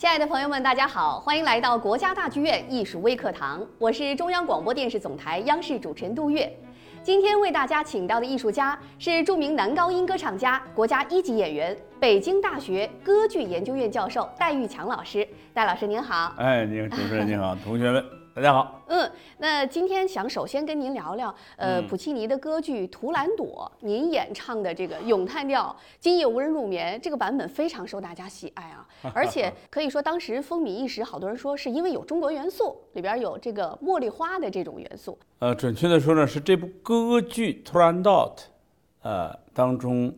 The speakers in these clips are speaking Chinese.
亲爱的朋友们，大家好，欢迎来到国家大剧院艺术微课堂，我是中央广播电视总台央视主持人杜月。今天为大家请到的艺术家是著名男高音歌唱家、国家一级演员、北京大学歌剧研究院教授戴玉强老师。戴老师您好。哎，您，主持人您好，同学们。大家好，嗯，那今天想首先跟您聊聊，呃，普契尼的歌剧《图兰朵》，您演唱的这个咏叹调《今夜无人入眠》这个版本非常受大家喜爱啊，而且可以说当时风靡一时，好多人说是因为有中国元素，里边有这个茉莉花的这种元素。呃，准确的说呢，是这部歌剧《图兰朵》，呃，当中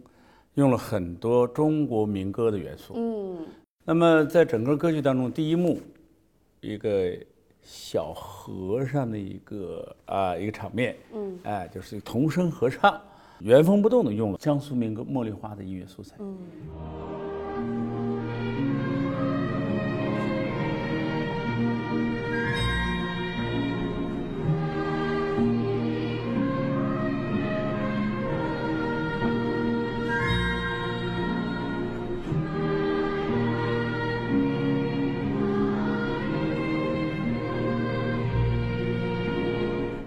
用了很多中国民歌的元素。嗯，那么在整个歌剧当中，第一幕一个。小和尚的一个啊一个场面，嗯，哎，就是童声合唱，原封不动的用了江苏民歌《茉莉花》的音乐素材，嗯。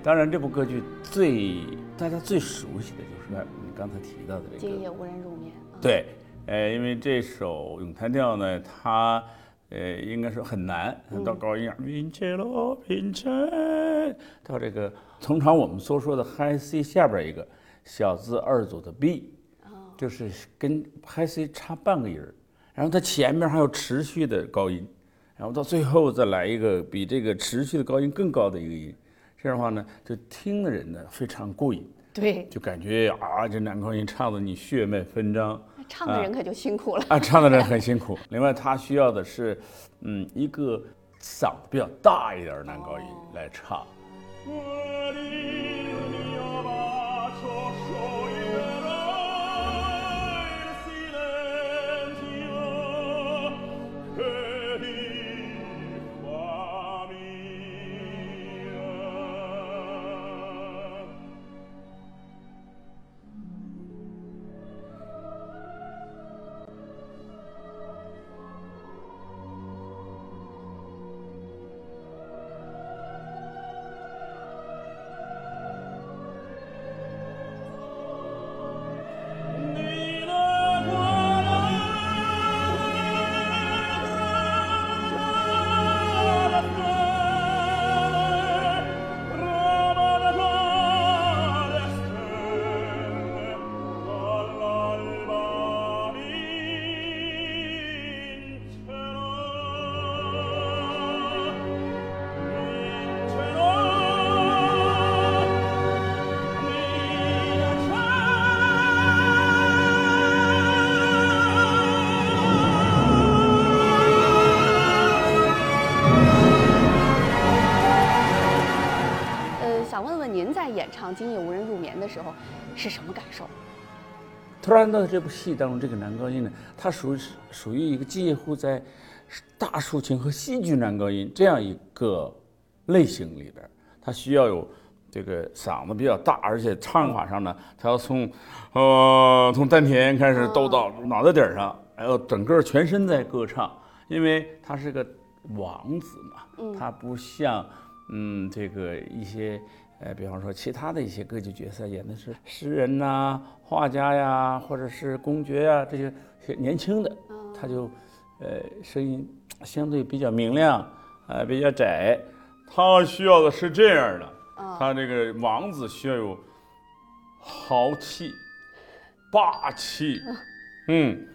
当然，这部歌剧最大家最熟悉的就是你刚才提到的这个《今夜无人入眠》。对，呃，因为这首咏叹调呢，它呃应该说很难，到高音啊，云切罗云切，到这个通常我们所说的 High C 下边一个小字二组的 B，就是跟 High C 差半个音儿，然后它前面还有持续的高音，然后到最后再来一个比这个持续的高音更高的一个音。这样的话呢，就听的人呢非常过瘾，对，就感觉啊，这男高音唱的你血脉纷张，唱的人可就辛苦了啊，唱的人很辛苦。另外，他需要的是，嗯，一个嗓子比较大一点的男高音来唱。今夜无人入眠的时候，是什么感受？突然到这部戏当中，这个男高音呢，他属于属于一个介乎在大抒情和戏剧男高音这样一个类型里边，他需要有这个嗓子比较大，而且唱法上呢，他要从 呃从丹田开始兜到脑袋顶上，还有整个全身在歌唱，因为他是个王子嘛，他不像嗯这个一些。呃，比方说其他的一些歌剧角色演的是诗人呐、画家呀，或者是公爵呀，这些年轻的，他就，呃，声音相对比较明亮，呃，比较窄。他需要的是这样的，他这个王子需要有豪气、霸气，嗯，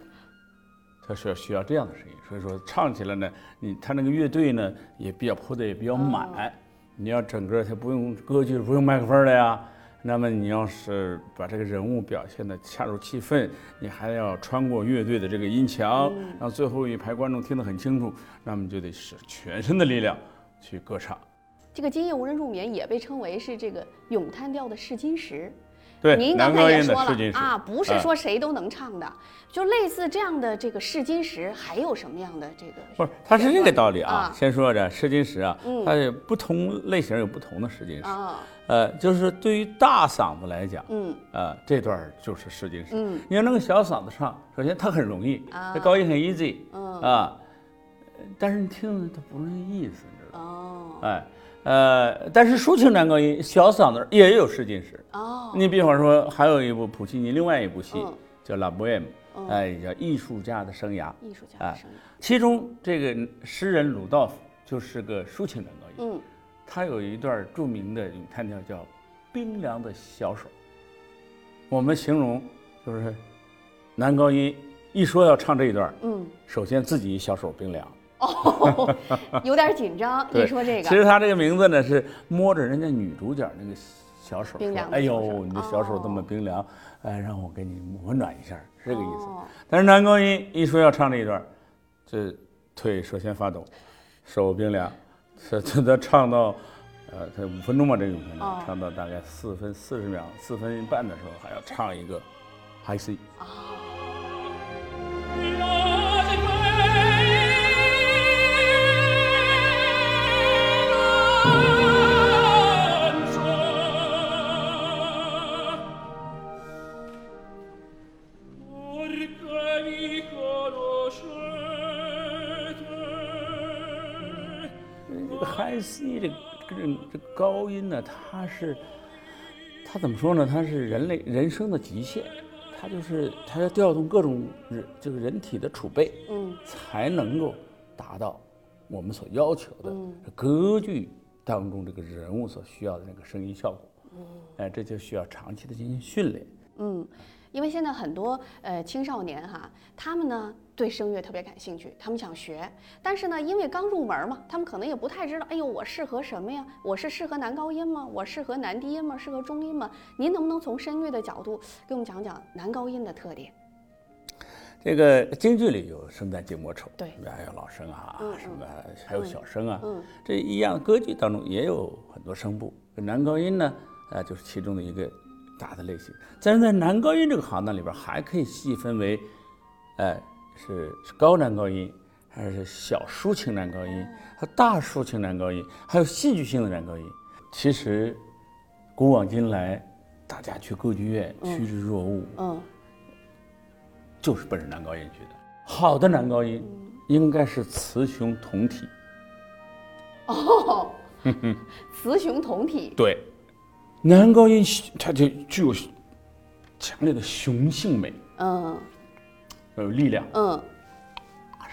他是要需要这样的声音。所以说唱起来呢，你他那个乐队呢也比较铺的也比较满。你要整个它不用歌剧不用麦克风的呀，那么你要是把这个人物表现的恰如其分，你还要穿过乐队的这个音墙，让最后一排观众听得很清楚，那么就得使全身的力量去歌唱。这个《今夜无人入眠》也被称为是这个咏叹调的试金石。对，您刚才也说了啊，不是说谁都能唱的，就类似这样的这个试金石，还有什么样的这个？不是，它是这个道理啊。先说这试金石啊，它有不同类型有不同的试金石。呃，就是对于大嗓子来讲，嗯，呃，这段就是试金石。嗯，你要那个小嗓子唱，首先它很容易，它高音很 easy。嗯啊，但是你听着它不是那意思？哦哎，呃，但是抒情男高音小嗓子也有试金石。哦，你比方说，还有一部普契尼另外一部戏嗯叫《La Bohème》，嗯哎，叫艺术家的生涯。艺术家的哎声音，其中这个诗人鲁道夫就是个抒情男高音，嗯，他有一段著名的咏叹调叫《冰凉的小手》。我们形容就是男高音一说要唱这一段，嗯，首先自己小手冰凉。哦，有点紧张。对一说这个，其实他这个名字呢是摸着人家女主角那个小手冰凉：“哎呦，你的小手这么哦冰凉，哎，让我给你温暖一下，是这个意思。哦但是男高音一说要唱这一段，这腿首先发抖，手冰凉，这这他唱到，呃，他五分钟吧，这个五分钟哦唱到大概四分四十秒、四分半的时候，还要唱一个 high C。啊，Conoscete 这个 high C 这个这个这个高音呢，它是它怎么说呢？它是人类人生的极限，它就是它要调动各种人这个人体的储备，嗯才能够达到我们所要求的嗯歌剧当中这个人物所需要的那个声音效果。哎，这就需要长期的进行训练。嗯，因为现在很多呃青少年哈，他们呢对声乐特别感兴趣，他们想学，但是呢，因为刚入门嘛，他们可能也不太知道，哎呦，我适合什么呀？我是适合男高音吗？我适合男低音吗？适合中音吗？您能不能从声乐的角度给我们讲讲男高音的特点？这个京剧里有生旦净末丑，对。还有老生啊，什么还有小生啊，嗯。这一样，歌剧当中也有很多声部，男高音呢，呃，就是其中的一个大的类型。但是在男高音这个行当里边，还可以细分为，呃，是是高男高音，还是小抒情男高音，和大抒情男高音，还有戏剧性的男高音。其实，古往今来，大家去歌剧院趋之若鹜，嗯就是奔着男高音去的。好的男高音应该是雌雄同体，哦，雌雄同体，对，男高音它就具有强烈的雄性美，嗯有力量，嗯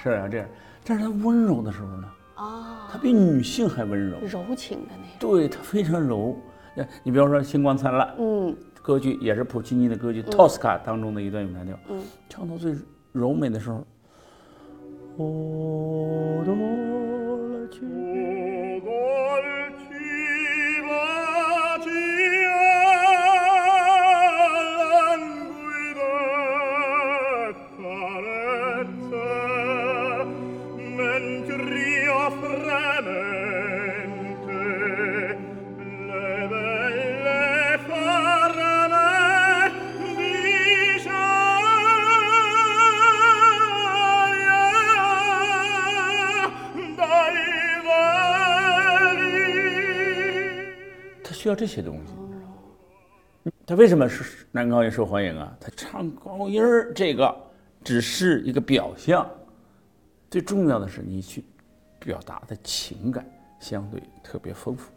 是啊，这样。但是它温柔的时候呢，啊，它比女性还温柔，柔情的那种，对，它非常柔。那你比方说《星光灿烂》嗯歌剧，也是普契尼的歌剧《托斯卡》当中的一段咏叹调，嗯。唱到最柔美的时候，哦，多了去。需要这些东西。他为什么是男高音受欢迎啊？他唱高音儿这个只是一个表象，最重要的是你去表达的情感相对特别丰富。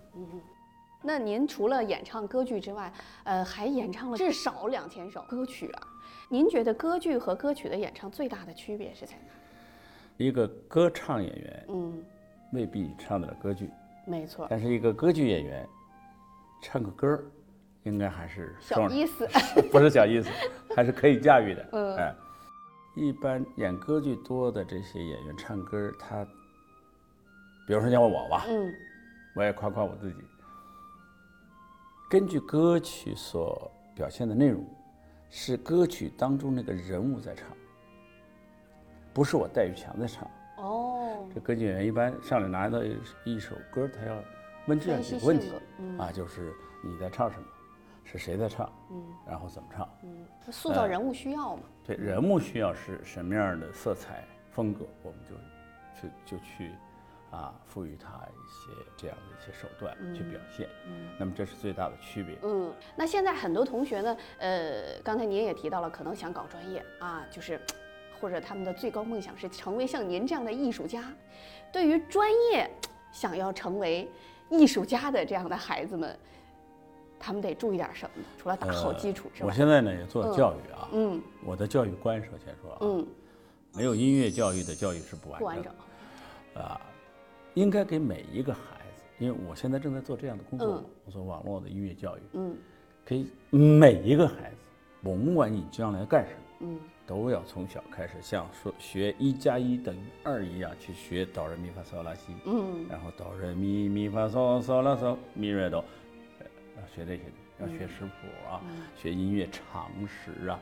那您除了演唱歌剧之外，呃，还演唱了至少两千首歌曲啊。您觉得歌剧和歌曲的演唱最大的区别是在哪？一个歌唱演员嗯，未必唱得了歌剧，没错，但是一个歌剧演员唱个歌儿，应该还是小意思。不是小意思，还是可以驾驭的。嗯哎，一般演歌剧多的这些演员唱歌儿，他，比如说像我吧，嗯我也夸夸我自己。根据歌曲所表现的内容，是歌曲当中那个人物在唱，不是我戴玉强在唱。哦，这歌剧演员一般上来拿到一一首歌，他要问这样几个问题嗯啊，就是你在唱什么，是谁在唱，嗯然后怎么唱。嗯，塑造人物需要嘛。对人物需要是什么样的色彩风格，我们就去就去啊赋予他一些这样的一些手段去表现。那么这是最大的区别。嗯，那现在很多同学呢，呃，刚才您也提到了，可能想搞专业啊，就是或者他们的最高梦想是成为像您这样的艺术家。对于专业想要成为艺术家的这样的孩子们，他们得注意点什么呢？除了打好基础之外，我现在呢也做教育啊，嗯。我的教育观首先说啊，嗯，没有音乐教育的教育是不完不完整整，啊，应该给每一个孩子，因为我现在正在做这样的工作嗯，我做网络的音乐教育，嗯。给每一个孩子，甭管你将来干什么。嗯都要从小开始，像说学一加一等于二一样去学哆来咪发嗦拉西，嗯。然后哆来咪咪发嗦嗦拉嗦咪瑞哆，呃要学这些的，要学识谱啊，嗯。学音乐常识啊，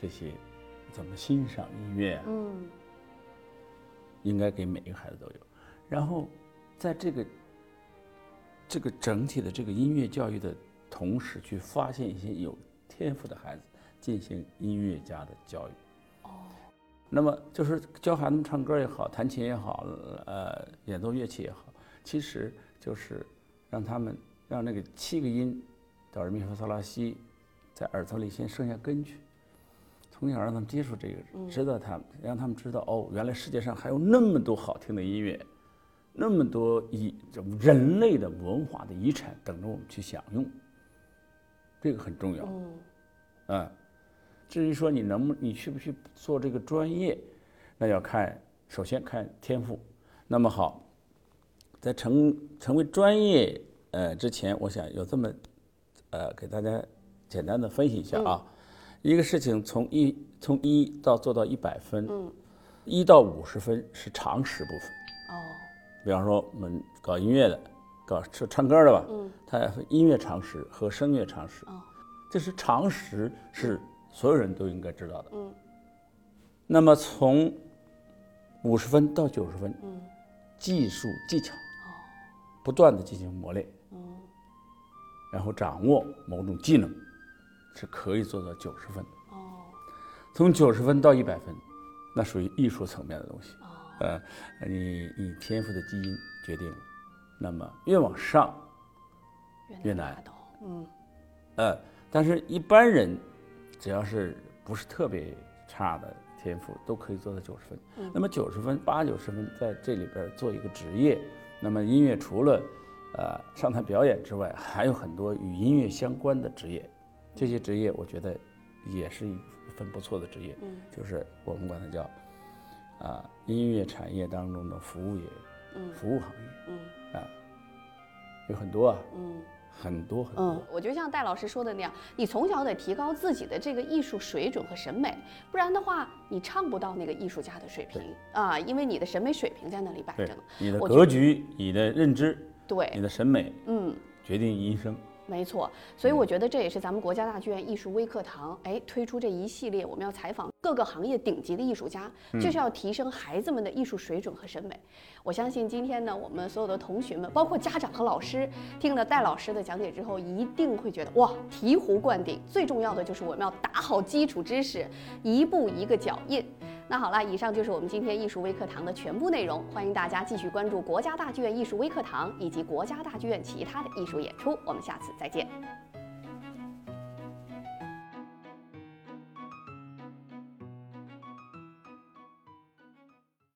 这些怎么欣赏音乐啊，嗯。应该给每一个孩子都有。然后，在这个这个整体的这个音乐教育的同时，去发现一些有天赋的孩子，进行音乐家的教育。哦那么就是教孩子们唱歌也好，弹琴也好，呃，演奏乐器也好，其实就是让他们让那个七个音，哆来咪发嗦拉西，在耳朵里先生下根去，从小让他们接触这个，知道他们，让他们知道哦，原来世界上还有那么多好听的音乐，那么多遗人类的文化的遗产等着我们去享用，这个很重要。嗯啊，至于说你能不你去不去做这个专业，那要看首先看天赋。那么好，在成成为专业呃之前，我想有这么呃给大家简单的分析一下啊。一个事情从一从一到做到一百分，嗯一到五十分是常识部分。哦比方说我们搞音乐的，搞唱唱歌的吧，嗯它分音乐常识和声乐常识。哦这是常识，是所有人都应该知道的。嗯那么从五十分到九十分，嗯技术技巧哦不断的进行磨练，嗯然后掌握某种技能，是可以做到九十分的。哦从九十分到一百分，那属于艺术层面的东西。哦呃，你你天赋的基因决定了，那么越往上，越难嗯呃，但是一般人只要是不是特别差的天赋，都可以做到九十分。嗯。那么九十分、八九十分在这里边做一个职业，那么音乐除了呃上台表演之外，还有很多与音乐相关的职业，这些职业我觉得也是一份不错的职业，嗯。就是我们管它叫啊、音乐产业当中的服务业、嗯。服务行业嗯。啊，有很多啊，嗯。很多很多。嗯，我就像戴老师说的那样，你从小得提高自己的这个艺术水准和审美，不然的话，你唱不到那个艺术家的水平啊，因为你的审美水平在那里摆着呢。你的格局、你的认知、对你，的审美嗯，决定一生。没错。所以我觉得这也是咱们国家大剧院艺术微课堂哎推出这一系列，我们要采访各个行业顶级的艺术家，就是要提升孩子们的艺术水准和审美。我相信今天呢，我们所有的同学们，包括家长和老师，听了戴老师的讲解之后，一定会觉得哇，醍醐灌顶。最重要的就是我们要打好基础知识，一步一个脚印。那好了，以上就是我们今天艺术微课堂的全部内容。欢迎大家继续关注国家大剧院艺术微课堂以及国家大剧院其他的艺术演出。我们下次再见。